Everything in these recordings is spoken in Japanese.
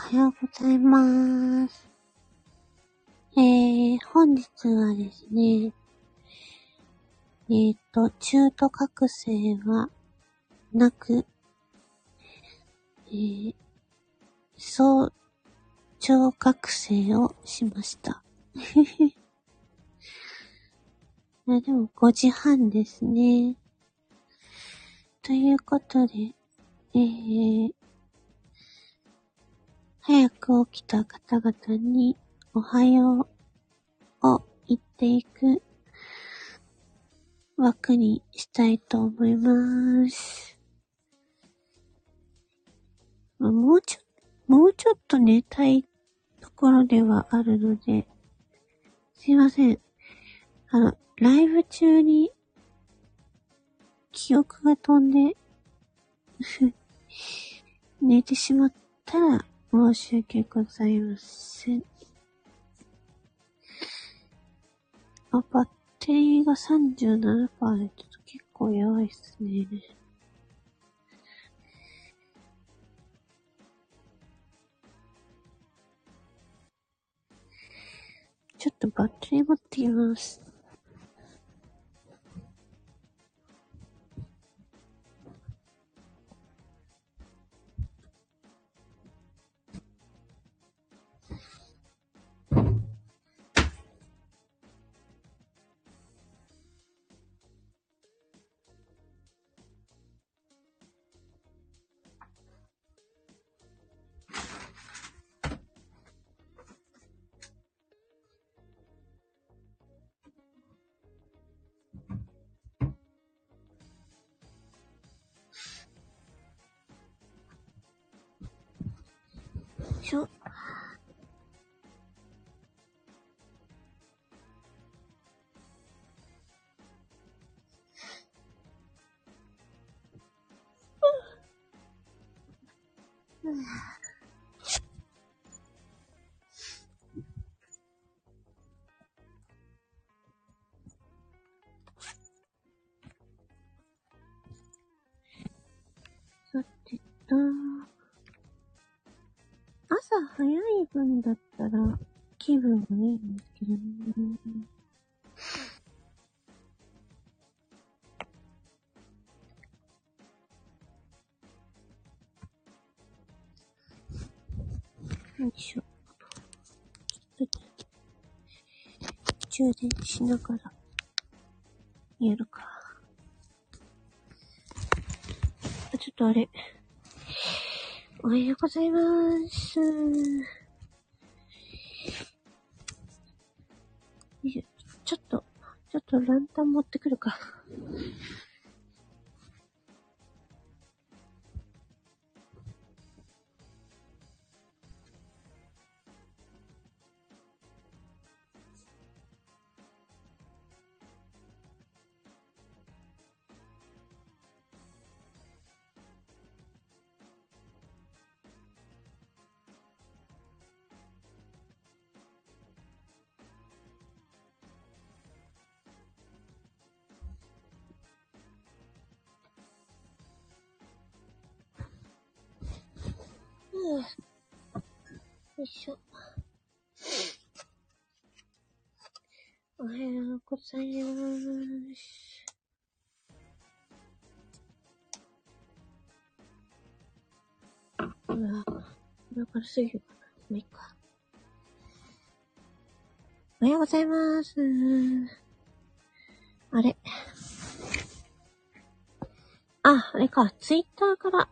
はようございます。えー、本日はですね、えっ、ー、と、中途覚醒はなく、えー、早朝覚醒をしました。えでも5時半ですね。ということで、えー、早く起きた方々におはようを言っていく枠にしたいと思います。もうちょ、もうちょっと寝たいところではあるので、すいません。あの、ライブ中に記憶が飛んで 寝てしまったら申し訳ございません。あ、バッテリーが37%でちょっと結構やばいっすね。ちょっとバッテリー持ってきます。しょ。さてと。朝早い分だったら気分がいいんですけどね。よいしょ。ちょっと、充電しながら、やるか。あ、ちょっとあれ。おはようございます。ちょっと、ちょっとランタン持ってくるか。ございます。うわ、だからすぎるかな。もういいか。おはようございます。あれ？あ、あれか、ツイッターから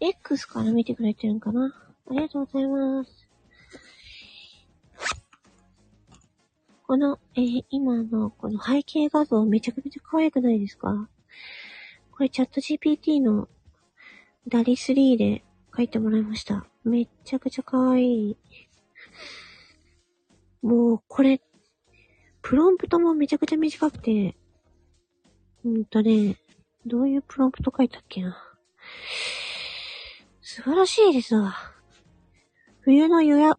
X から見てくれてるんかなありがとうございます。この、えー、今のこの背景画像めちゃくちゃ可愛くないですか？これチャット GPT のダリ3で書いてもらいました。めっちゃくちゃ可愛い。もう、これ、プロンプトもめちゃくちゃ短くて、うんとね、どういうプロンプト書いたっけな？素晴らしいですわ。冬の夜や、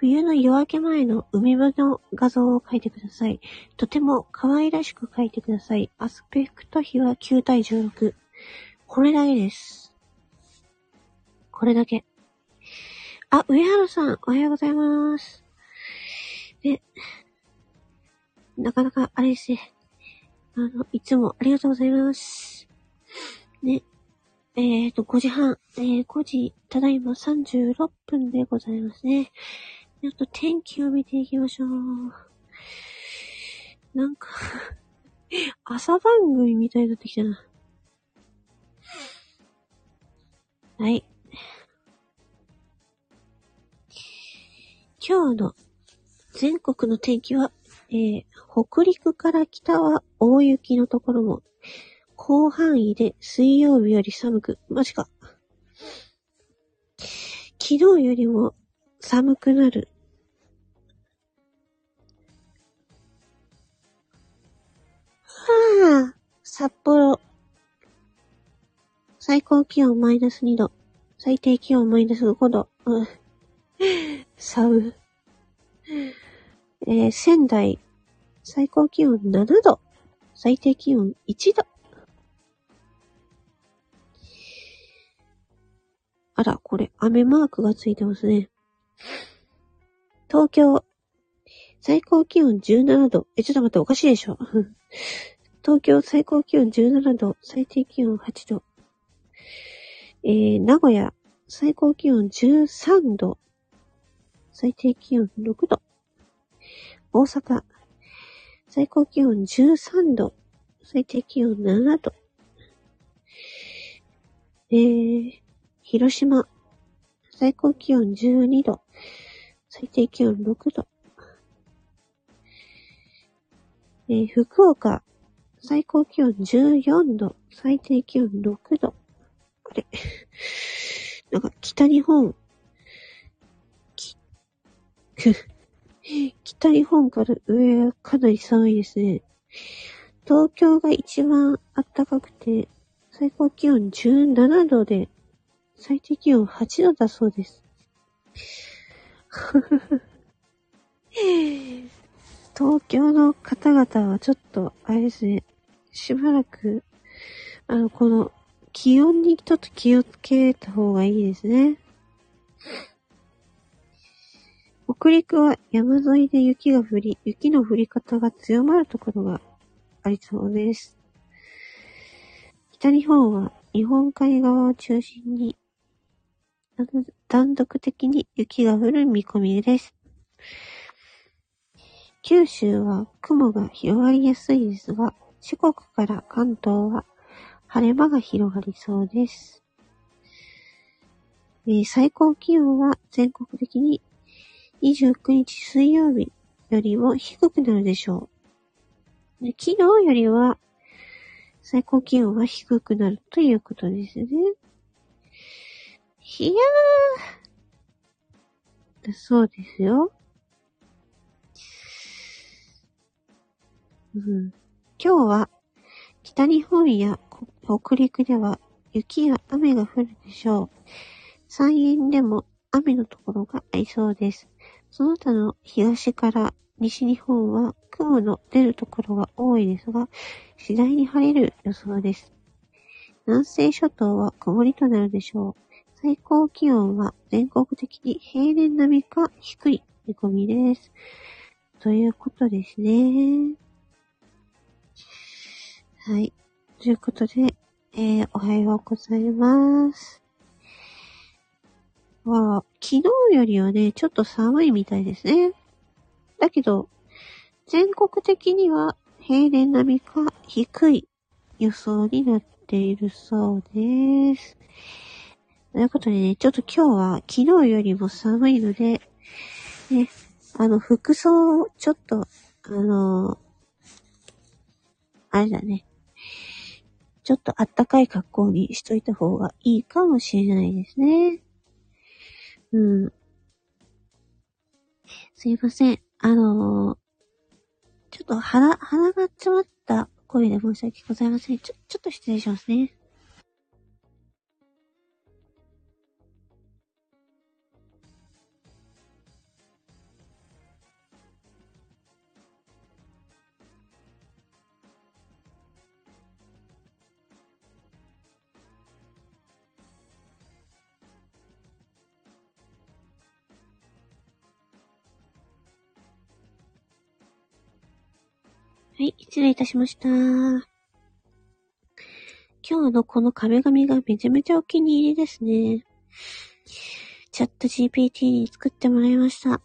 冬の夜明け前の海辺の画像を描いてください。とても可愛らしく描いてください。アスペクト比は9対16。これだけです。これだけ。あ、上原さん、おはようございます。ね。なかなか、あれですね。あの、いつもありがとうございます。ね。えっ、ー、と、5時半、えー、5時、ただいま36分でございますね。ちょっと天気を見ていきましょう。なんか 朝番組みたいになってきたな。はい。今日の全国の天気は、えー、北陸から北は大雪のところも、広範囲で水曜日より寒く、マジか。昨日よりも寒くなる。はぁ、札幌。最高気温マイナス2度。最低気温マイナス5度。うん。寒。えー、仙台。最高気温7度。最低気温1度。あら、これ、雨マークがついてますね。東京、最高気温17度。え、ちょっと待って、おかしいでしょ。東京最高気温17度、最低気温8度。えー、名古屋、最高気温13度、最低気温6度。大阪、最高気温13度、最低気温7度。えー、広島、最高気温12度、最低気温6度。えー、福岡、最高気温14度、最低気温6度。あれ なんか北日本、北日本から上はかなり寒いですね。東京が一番暖かくて、最高気温17度で最低気温8度だそうです。東京の方々はちょっと、あれですね、しばらく、あの、この、気温にちょっと気をつけた方がいいですね。北陸は山沿いで雪が降り、雪の降り方が強まるところがありそうです。北日本は日本海側を中心に断続的に雪が降る見込みです。九州は雲が広がりやすいですが、四国から関東は晴れ間が広がりそうです。えー、最高気温は全国的に29日水曜日よりも低くなるでしょう。昨日よりは最高気温は低くなるということですね。いやー。そうですよ。うん。今日は北日本や北陸では雪や雨が降るでしょう。山陰でも雨のところがありそうです。その他の東から西日本は雲の出るところが多いですが、次第に晴れる予想です。南西諸島は曇りとなるでしょう。最高気温は全国的に平年並みか低い見込みです。ということですね。はい。ということで、えー、おはようございます。は、昨日よりはね、ちょっと寒いみたいですね。だけど、全国的には平年並みか低い予想になっているそうです。ということでね、ちょっと今日は昨日よりも寒いので、ね、あの、服装をちょっと、あのー、あれだね。ちょっとあったかい格好にしといた方がいいかもしれないですね。うん。すいません。あのー、ちょっと鼻、鼻が詰まった声で申し訳ございません。ちょ、ちょっと失礼しますね。はい、失礼いたしました。今日のこの壁紙がめちゃめちゃお気に入りですね。チャット GPT に作ってもらいました。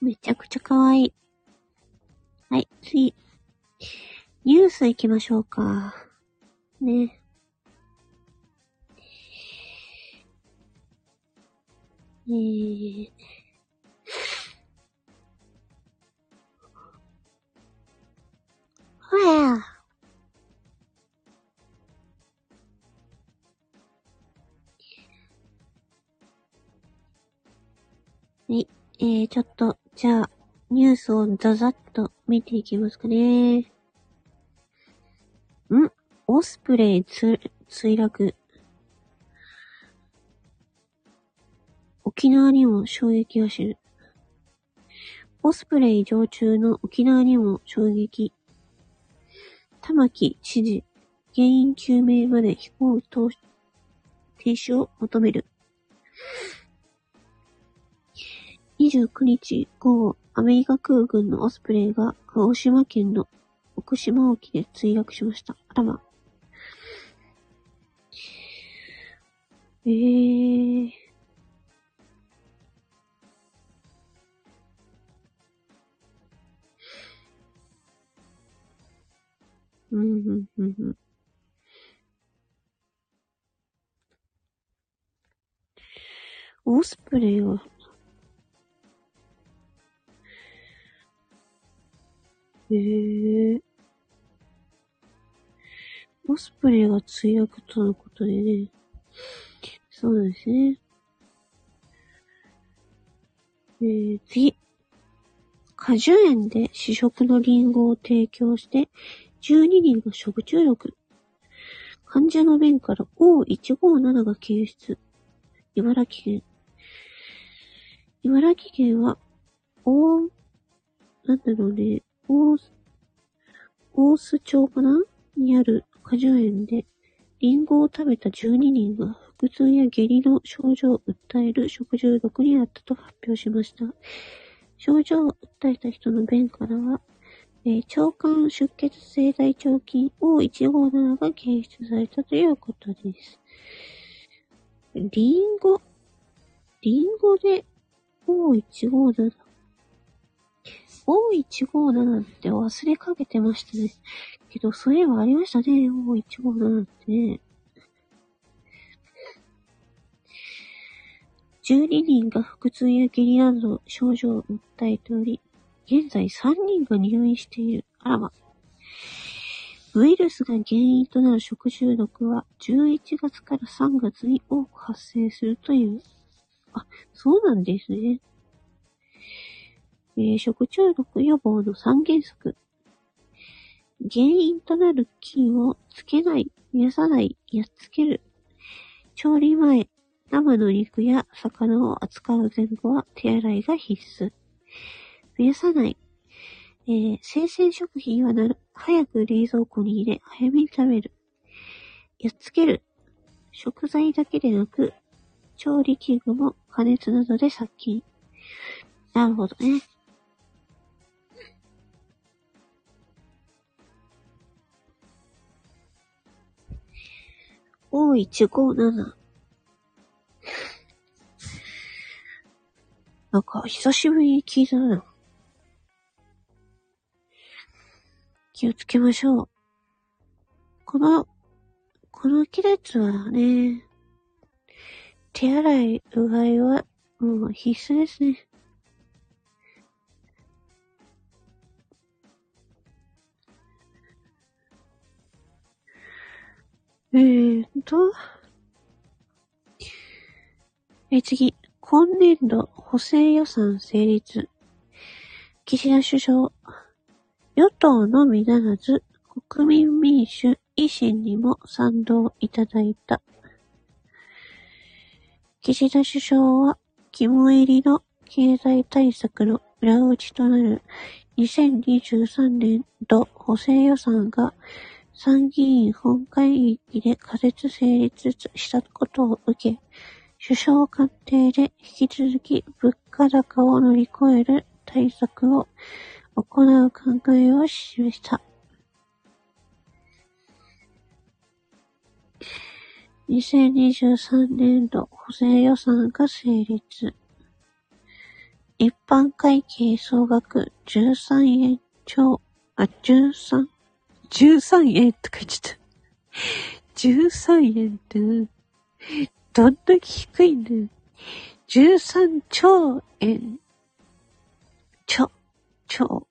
めちゃくちゃ可愛い。はい、次。ニュース行きましょうか。ね。えー、ほや。はい。えー、ちょっと、じゃあ、ニュースをザザッと見ていきますかね。ん？オスプレイつ、墜落。沖縄にも衝撃が知る。オスプレイ常駐の沖縄にも衝撃。玉木知事、原因究明まで飛行停止を求める。29日午後、アメリカ空軍のオスプレイが鹿児島県の奥島沖で墜落しました。あらま。えー。うん、うん、うん、オスプレイは、へえ。オスプレイが墜落とのことでね。そうですね。えー、次。果樹園で試食のリンゴを提供して12人が食中毒。患者の便から O157 が検出。茨城県。茨城県は、おなんだろうね、大、大須町かな？にある果樹園で、リンゴを食べた12人が腹痛や下痢の症状を訴える食中毒にあったと発表しました。症状を訴えた人の便からは、え腸管出血性大腸菌 O157 が検出されたということです。リンゴ、リンゴで O157。O157 って忘れかけてましたね。けど、そういえばありましたね。O157 ってね。12人が腹痛や下痢などの症状を訴えており、現在3人が入院している。あらま。ウイルスが原因となる食中毒は11月から3月に多く発生するという。あ、そうなんですね。えー、食中毒予防の3原則。原因となる菌をつけない、増やさない、やっつける。調理前、生の肉や魚を扱う前後は手洗いが必須。増やさない。えー、生鮮食品はなる、早く冷蔵庫に入れ、早めに食べる。やっつける。食材だけでなく、調理器具も加熱などで殺菌。なるほどね。O157。なんか、久しぶりに聞いたな。気をつけましょう。この、この季節はね、手洗い、うがいはもう必須ですね。えーと、え、次。今年度補正予算成立。岸田首相、与党のみならず、国民民主、維新にも賛同いただいた。岸田首相は、肝入りの経済対策の裏打ちとなる2023年度補正予算が参議院本会議で仮説成立したことを受け、首相官邸で引き続き物価高を乗り越える対策を行う考えを示した。2023年度補正予算が成立。一般会計総額13円超、あ、13、13円とか言っちゃった。13円って、どんだけ低いんだよ。13兆円。ちょ、ちょ。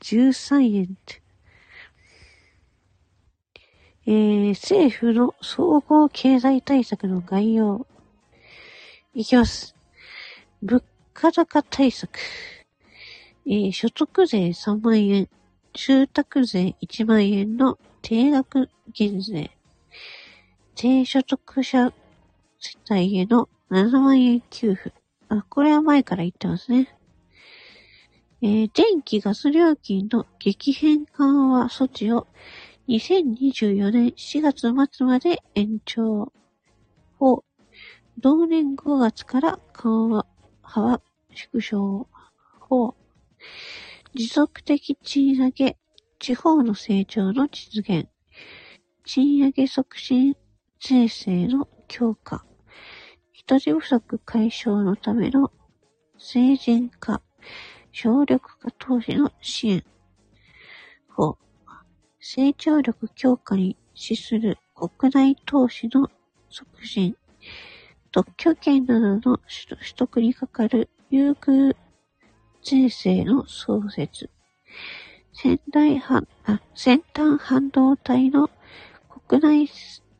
13円って。えー、政府の総合経済対策の概要。いきます。物価高対策。えー、所得税3万円、住宅税1万円の定額減税。低所得者世帯への7万円給付。あ、これは前から言ってますね。えー、電気ガス料金の激変緩和措置を2024年4月末まで延長。法。同年5月から緩和幅縮小。法。持続的賃上げ。地方の成長の実現。賃上げ促進税制の強化。人手不足解消のための成人化、省力化投資の支援。5. 成長力強化に資する国内投資の促進。特許権などの取得にかかる優遇税制の創設。先代半あ先端半導体の国内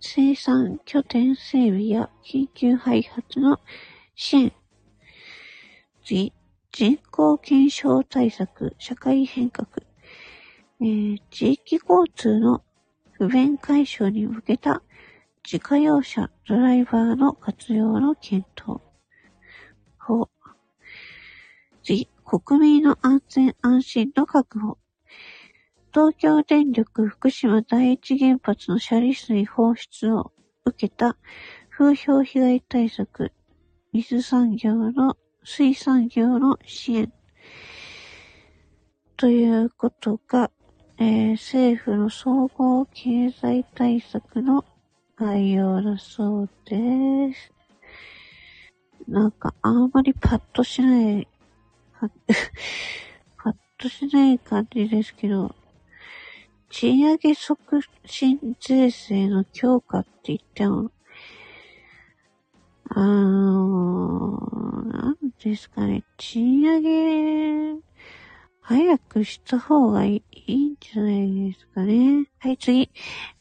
生産拠点整備や緊急開発の支援。次、人口減少対策、社会変革。えー、地域交通の不便解消に向けた自家用車ドライバーの活用の検討。法。次、国民の安全安心の確保。東京電力福島第一原発の処理水放出を受けた風評被害対策、水産業の、水産業の支援。ということが、えー、政府の総合経済対策の概要だそうです。なんか、あんまりパッとしない、パッとしない感じですけど、賃上げ促進税制の強化って言っても、あのなんですかね、賃上げ、早くした方がいいんじゃないですかね。はい、次。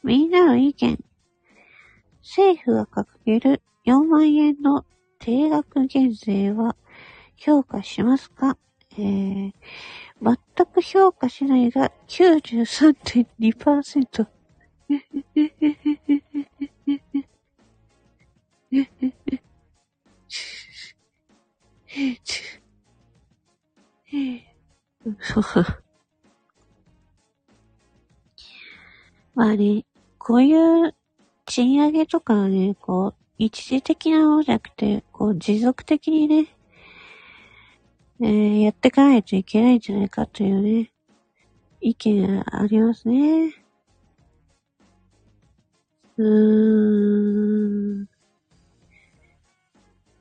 みんなの意見。政府が掲げる4万円の定額減税は評価しますか？えー、全く評価しないが93.2%。ま あね、こういう賃上げとかはね、こう、一時的なものじゃなくて、こう、持続的にね、えー、やっていかないといけないんじゃないかというね、意見がありますね。うーん。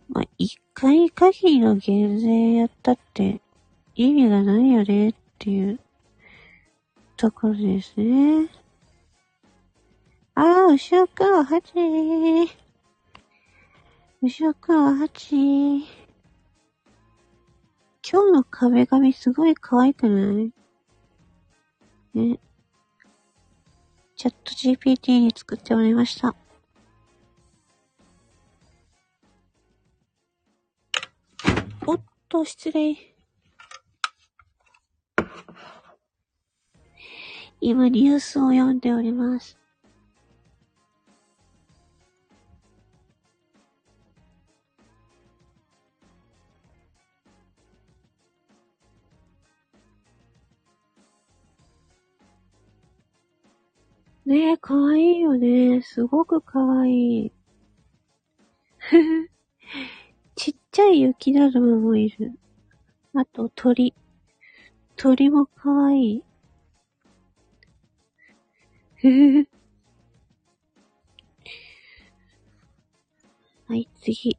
まあ、一回限りの減税やったって意味がないよねっていうところですね。ああ、後ろくんは8。後ろくんは8。今日の壁紙すごい可愛くない？ね。チャット GPT に作ってもらいました。と、失礼。今ニュースを読んでおります。ねえ、かわいいよね。すごくかわいい。ちっちゃい雪だるまもいる。あと鳥。鳥もかわいい。ふふはい、次。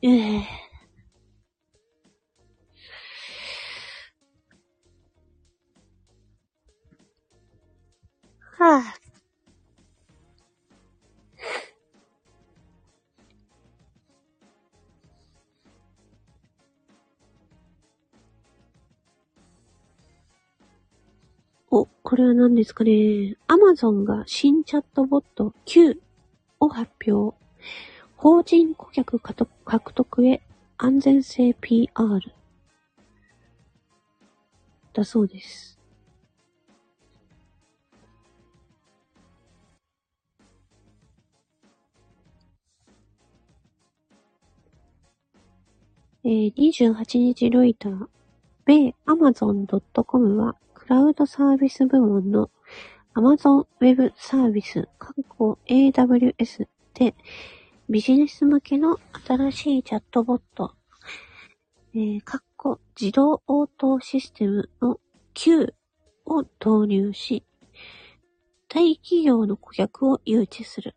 ええはあ。お、これは何ですかね。アマゾンが新チャットボット Q を発表。法人顧客獲得へ安全性 PR だそうです。えー、28日ロイター、米 Amazon.com はクラウドサービス部門の Amazon Web サービス、括弧 AWS でビジネス向けの新しいチャットボット、えー、括弧自動応答システムの Q を導入し、大企業の顧客を誘致する。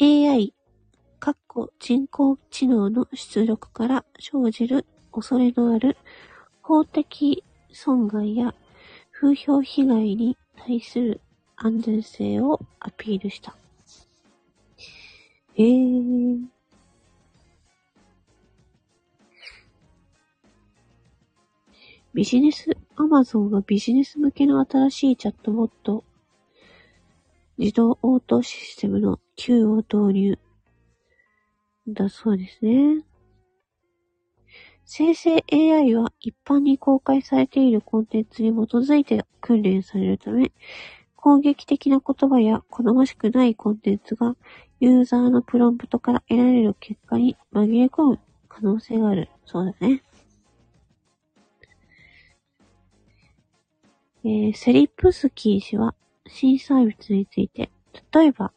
AI、括弧人工知能の出力から生じる恐れのある法的損害や風評被害に対する安全性をアピールした。えー。ビジネス、アマゾンがビジネス向けの新しいチャットボット、自動応答システムの Q を導入。だそうですね。生成 AI は一般に公開されているコンテンツに基づいて訓練されるため、攻撃的な言葉や好ましくないコンテンツがユーザーのプロンプトから得られる結果に紛れ込む可能性がある。そうだね。えー、セリプスキー氏は新サービスについて、例えば、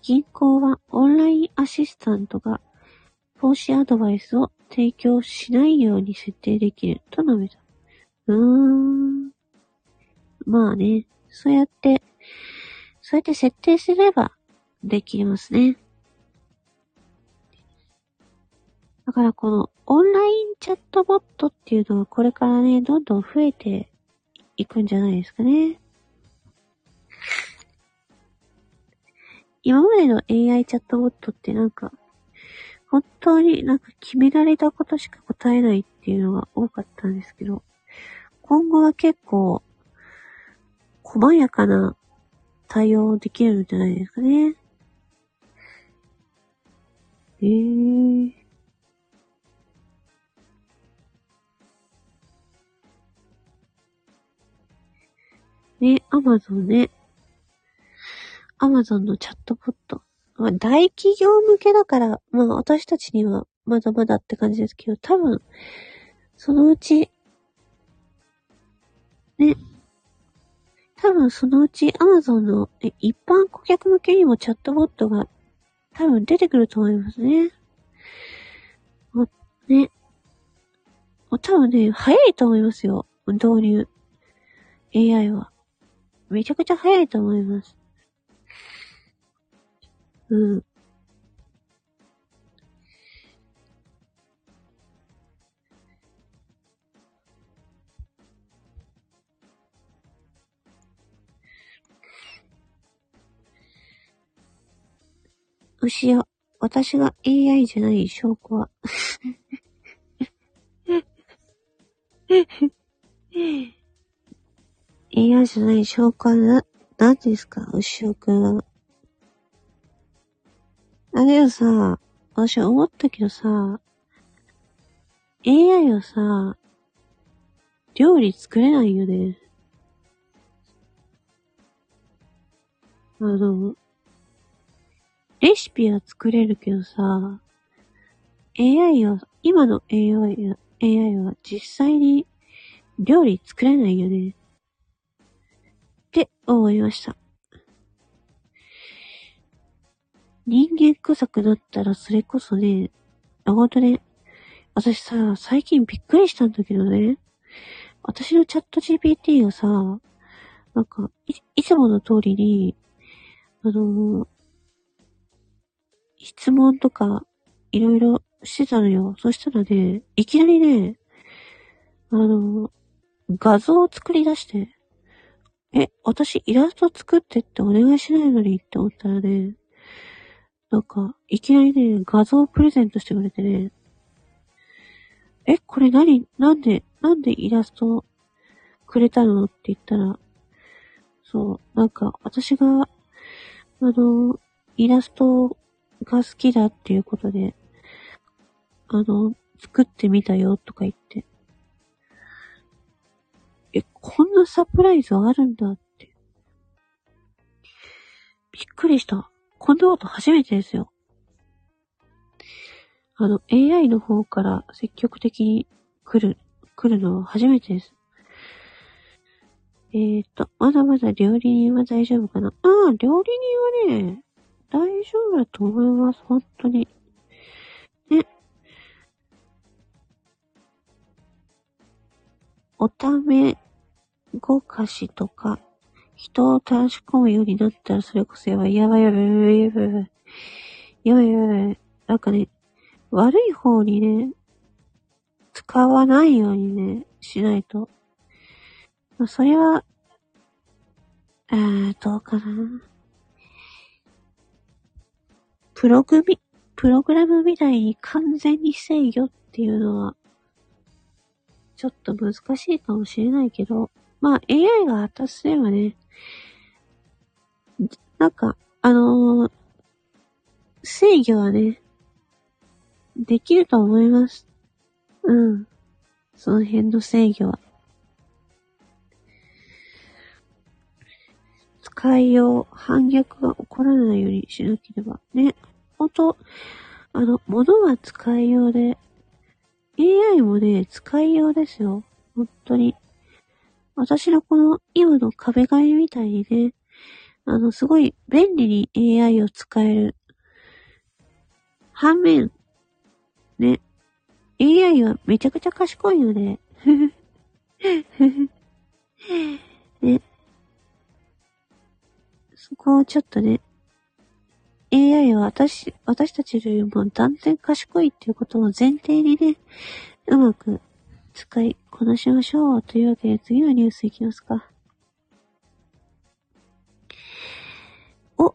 銀行はオンラインアシスタントが投資アドバイスを提供しないように設定できると述べた。うーん。まあね、そうやって、そうやって設定すればできますね。だからこのオンラインチャットボットっていうのはこれからね、どんどん増えていくんじゃないですかね。今までの AI チャットボットってなんか、本当になんか決められたことしか答えないっていうのが多かったんですけど、今後は結構、細やかな対応できるんじゃないですかね。えー。ね、アマゾンね。アマゾンのチャットボット。まあ、大企業向けだから、まあ私たちにはまだまだって感じですけど、多分、そのうち、ね、多分そのうち Amazon の一般顧客向けにもチャットボットが多分出てくると思いますね。もね。多分ね、早いと思いますよ。導入。AI は。めちゃくちゃ早いと思います。うん。牛よ、私が AI じゃない証拠は AI じゃない証拠はな、何ですか？牛尾くんは。だけどさ、私思ったけどさ、AI はさ、料理作れないよね。あの、レシピは作れるけどさ、AI は、今の AI は、AI は実際に料理作れないよね。って思いました。人間臭くなったらそれこそね、あ、ほんとね、私さ、最近びっくりしたんだけどね、私のチャット GPT がさ、なんか、い、いつもの通りに、あのー、質問とか、いろいろしてたのよ。そしたらね、いきなりね、あのー、画像を作り出して、え、私イラスト作ってってお願いしないのにって思ったらね、なんか、いきなりね、画像をプレゼントしてくれてね、え、これ何？なんで、なんでイラストくれたの？って言ったら、そう、なんか、私が、あの、イラストが好きだっていうことで、あの、作ってみたよとか言って。え、こんなサプライズあるんだって。びっくりした。こんなこと初めてですよ。あの、AI の方から積極的に来る、来るのは初めてです。えーと、まだまだ料理人は大丈夫かな？ああ、料理人はね、大丈夫だと思います。本当に。ね。おためごかしとか、人を正し込むようになったらそれこそやばい、やばい、やばい、やばい、やばい、やばい、やばい、なんかね、悪い方にね、使わないようにね、しないと。まあ、それは、えー、どうかな。プログミ、プログラムみたいに完全に制御っていうのは、ちょっと難しいかもしれないけど、まあ AI が発達すればね、なんか、あのー、制御はね、できると思います。うん。その辺の制御は。使いよう、反逆が起こらないようにしなければ。ね。ほんと、あの、物は使いようで、AI もね、使いようですよ。本当に。私のこの今の壁紙みたいにね、あの、すごい便利に AI を使える。反面、ね。AI はめちゃくちゃ賢いので、ね。そこをちょっとね、AI は私、私たちよりも断然賢いっていうことを前提にね、うまく使いこなしましょう。というわけで次のニュースいきますか。お。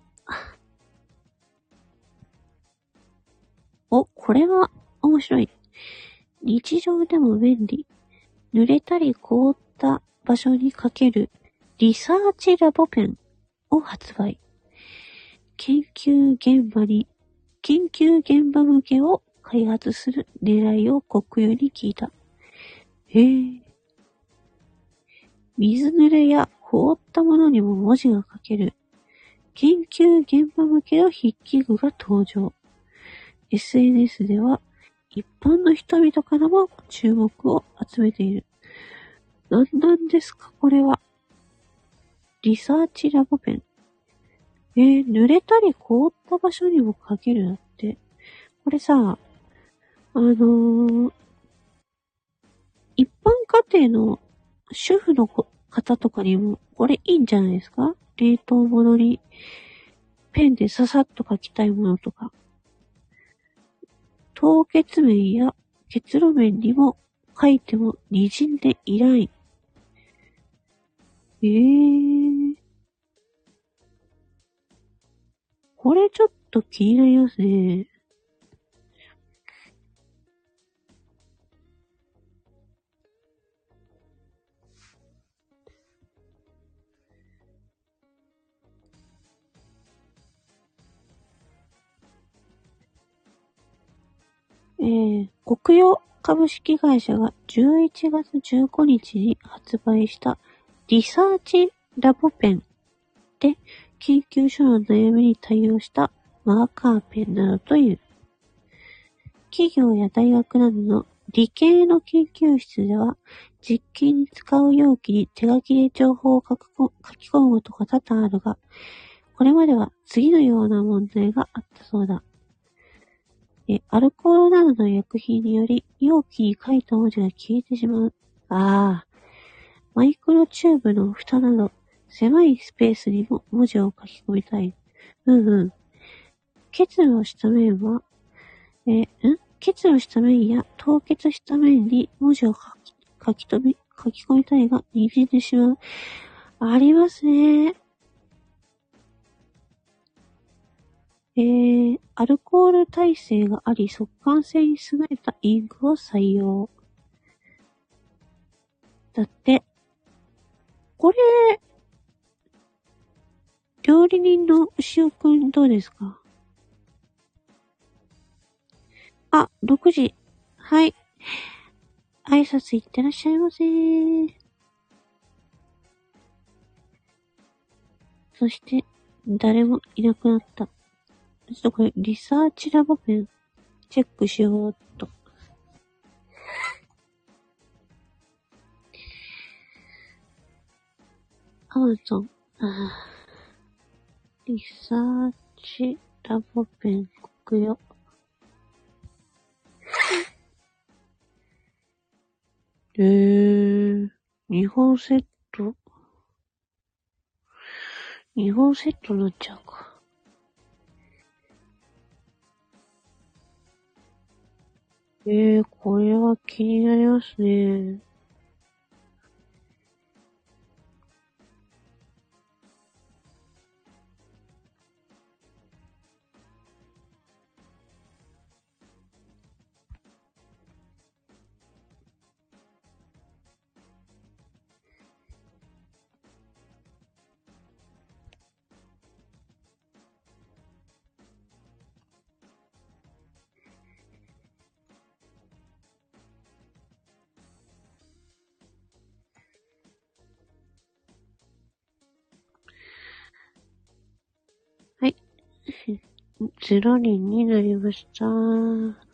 お、これは面白い。日常でも便利。濡れたり凍った場所にかけるリサーチラボペンを発売。研究現場に、研究現場向けを開発する狙いを国有に聞いた。へえ。水濡れや凍ったものにも文字が書ける研究現場向けの筆記具が登場。SNS では一般の人々からも注目を集めている。何なんですかこれは。リサーチラボペン。えー、濡れたり凍った場所にも書けるだって。これさ、あのー、一般家庭の主婦の方とかにも、これいいんじゃないですか？冷凍物にペンでささっと書きたいものとか。凍結面や結露面にも書いても滲んでいない。ええー。これちょっと気になりますね。えー、国用株式会社が11月15日に発売したリサーチラボペンで研究所の悩みに対応したマーカーペンなどという。企業や大学などの理系の研究室では実験に使う容器に手書きで情報を書き込むことが多々あるが、これまでは次のような問題があったそうだ。えアルコールなどの薬品により容器に書いた文字が消えてしまう。ああ、マイクロチューブの蓋など、狭いスペースにも文字を書き込みたい。うんうん。結露した面は、えん？結露した面や凍結した面に文字を書き書き留め、書き込みたいが、握ってしまう。ありますね。えー、アルコール耐性があり、速乾性に優れたインクを採用。だって、これ、料理人の牛尾くんどうですか？あ、6時。はい。挨拶行ってらっしゃいませ。そして、誰もいなくなった。ちょっとこれ、リサーチラボペン、チェックしようっと。アマゾン、リサーチラボペン、国よ。えー、日本セット？日本セットになっちゃうか。ええ、これは気になりますね。0人になりました。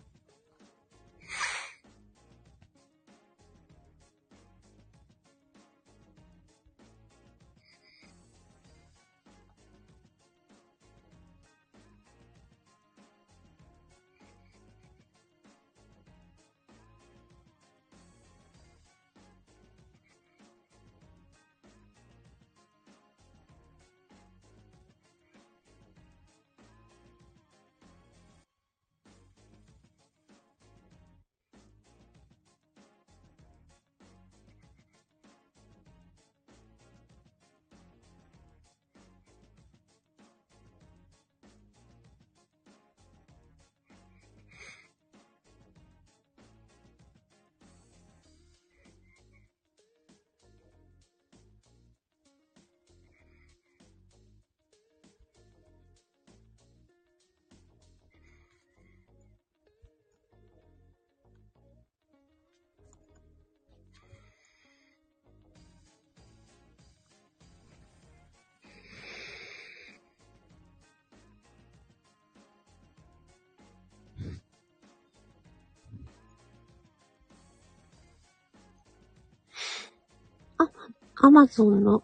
アマゾンの、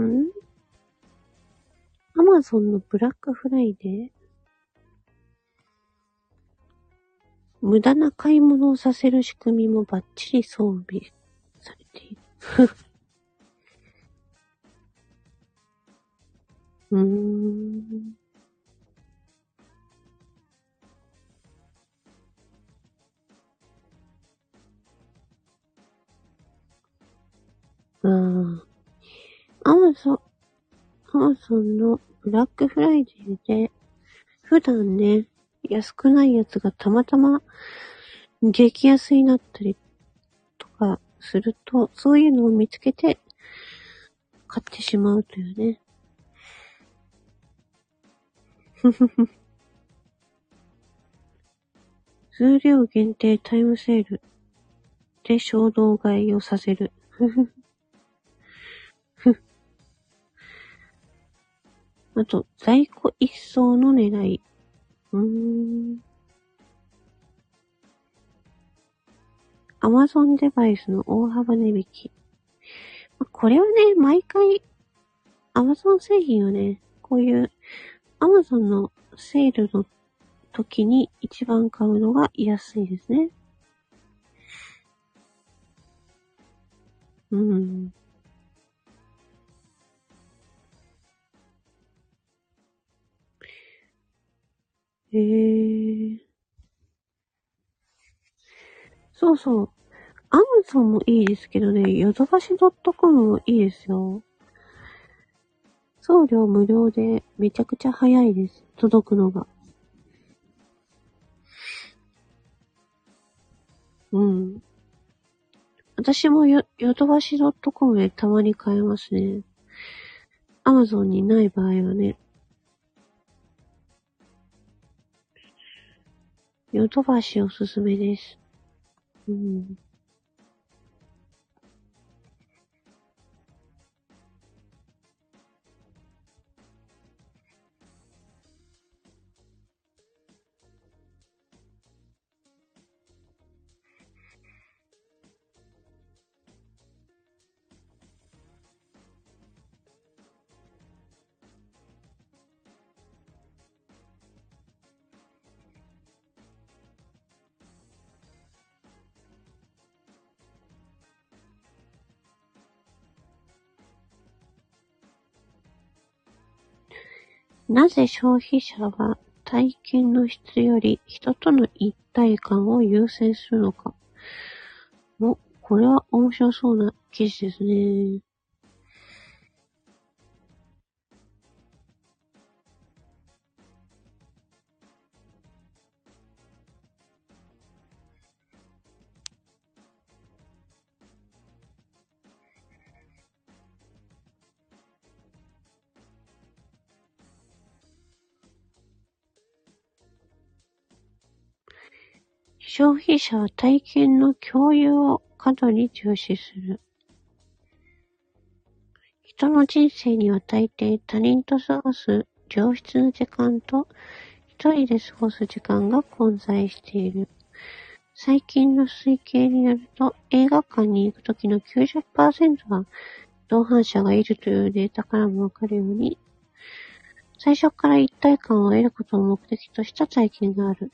ん？アマゾンのブラックフライデー？無駄な買い物をさせる仕組みもバッチリ装備されている。うーん。うん。アマゾン、アマゾンのブラックフライデーで、普段ね、安くないやつがたまたま激安になったりとかすると、そういうのを見つけて買ってしまうというね。ふふふ。数量限定タイムセールで衝動買いをさせる。ふふあと、在庫一掃の狙い。うーん。Amazon デバイスの大幅値引き。これはね、毎回、Amazon 製品はね、こういう Amazon のセールの時に一番買うのが安いですね。うん。へえ。そうそう。アマゾンもいいですけどね、ヨドバシ .com もいいですよ。送料無料でめちゃくちゃ早いです。届くのが。うん。私も、ヨドバシ .com でたまに買えますね。アマゾンにない場合はね。ヨドバシおすすめです。なぜ消費者は体験の質より人との一体感を優先するのか。お、これは面白そうな記事ですね。消費者は体験の共有を過度に重視する。人の人生には大抵他人と過ごす良質な時間と一人で過ごす時間が混在している。最近の推計によると映画館に行くときの90%は同伴者がいるというデータからもわかるように、最初から一体感を得ることを目的とした体験がある。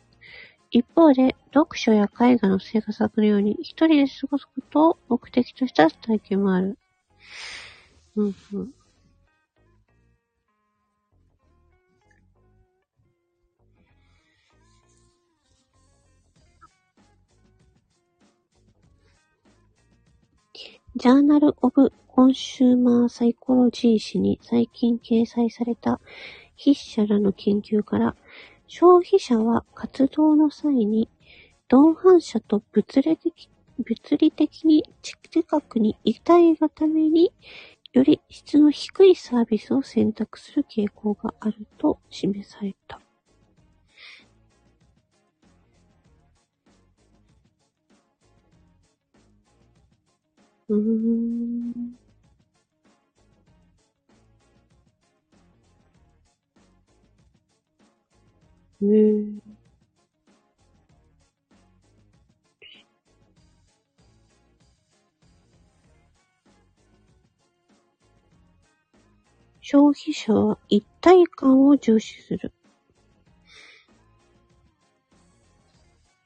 一方で、読書や絵画の制作のように一人で過ごすことを目的とした体験もある。うんうん。 Journal of Consumer Psychology 誌に最近掲載された筆者らの研究から、消費者は活動の際に、同伴者と物理的物理的に近くにいたいがために、より質の低いサービスを選択する傾向があると示された。うーん。へえ。消費者は一体感を重視する。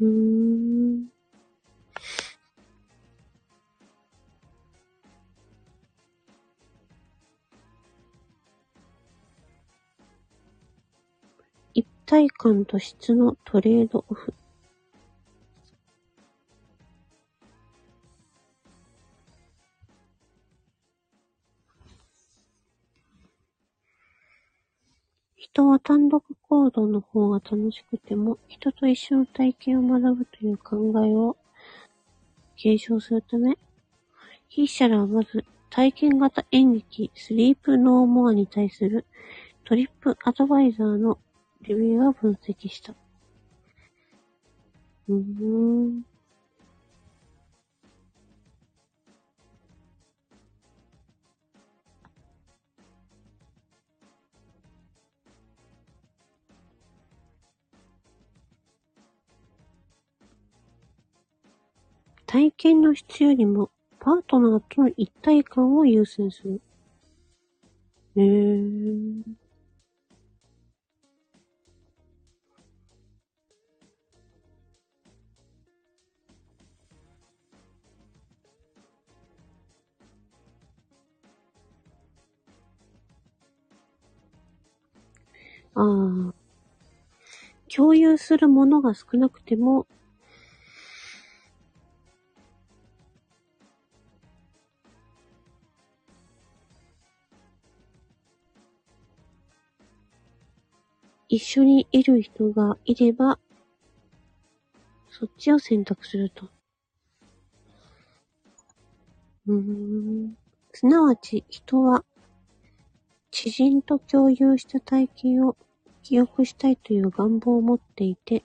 うーん。体感と質のトレードオフ。人は単独行動の方が楽しくても、人と一緒の体験を学ぶという考えを継承するため、筆者らはまず体験型演劇スリープノーモアに対するトリップアドバイザーのレビューを分析した。うーん。体験の質よりもパートナーとの一体感を優先する。へえー。ああ。共有するものが少なくても、一緒にいる人がいれば、そっちを選択すると。うーん。すなわち、人は、知人と共有した体験を記憶したいという願望を持っていて、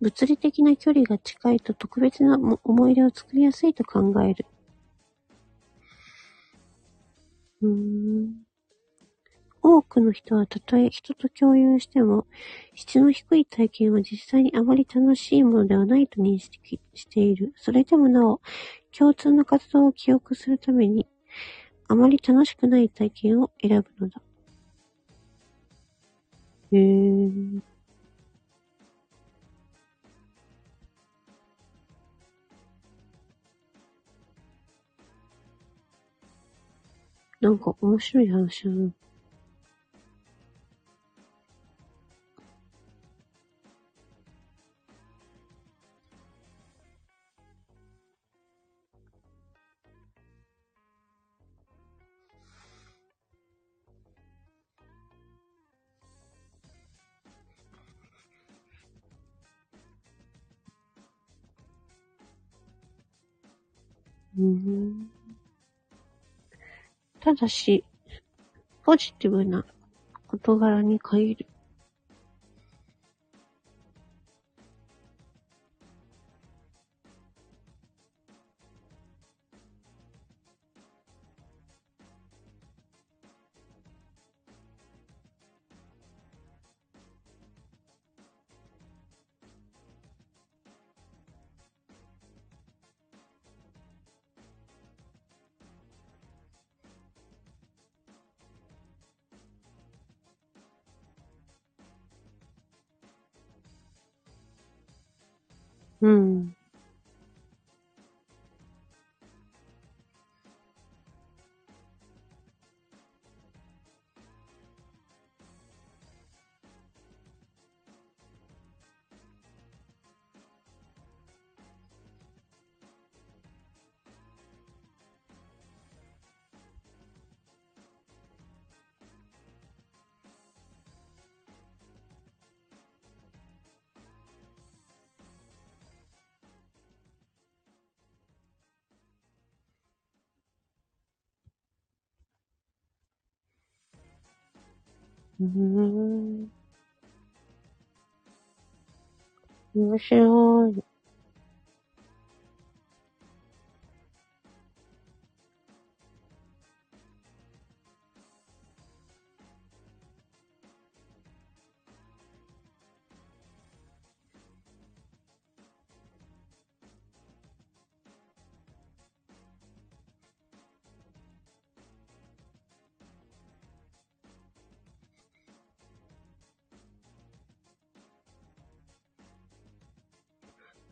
物理的な距離が近いと特別な思い出を作りやすいと考える。うーん。多くの人はたとえ人と共有しても、質の低い体験は実際にあまり楽しいものではないと認識している。それでもなお、共通の活動を記憶するために、あまり楽しくない体験を選ぶのだ。へー。なんか面白い話だな。ただし、ポジティブな事柄に限る。ううん。面白い。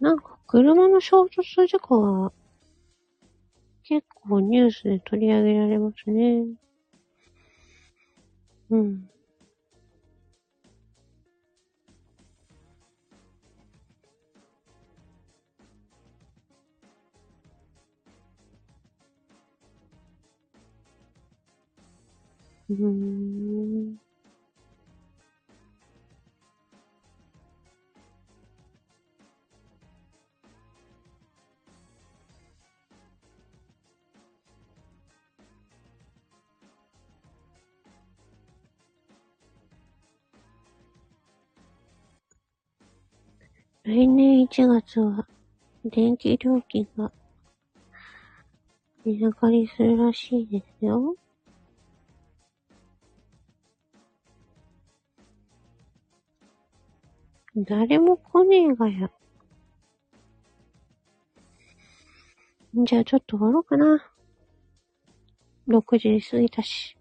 なんか車の衝突事故は結構ニュースで取り上げられますね。うん。来年1月は電気料金が値上がりするらしいですよ。誰も来ねえがや。じゃあちょっと終わろうかな。6時過ぎたし。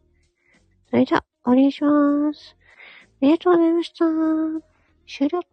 それじゃ、終わりにします。ありがとうございました。終了。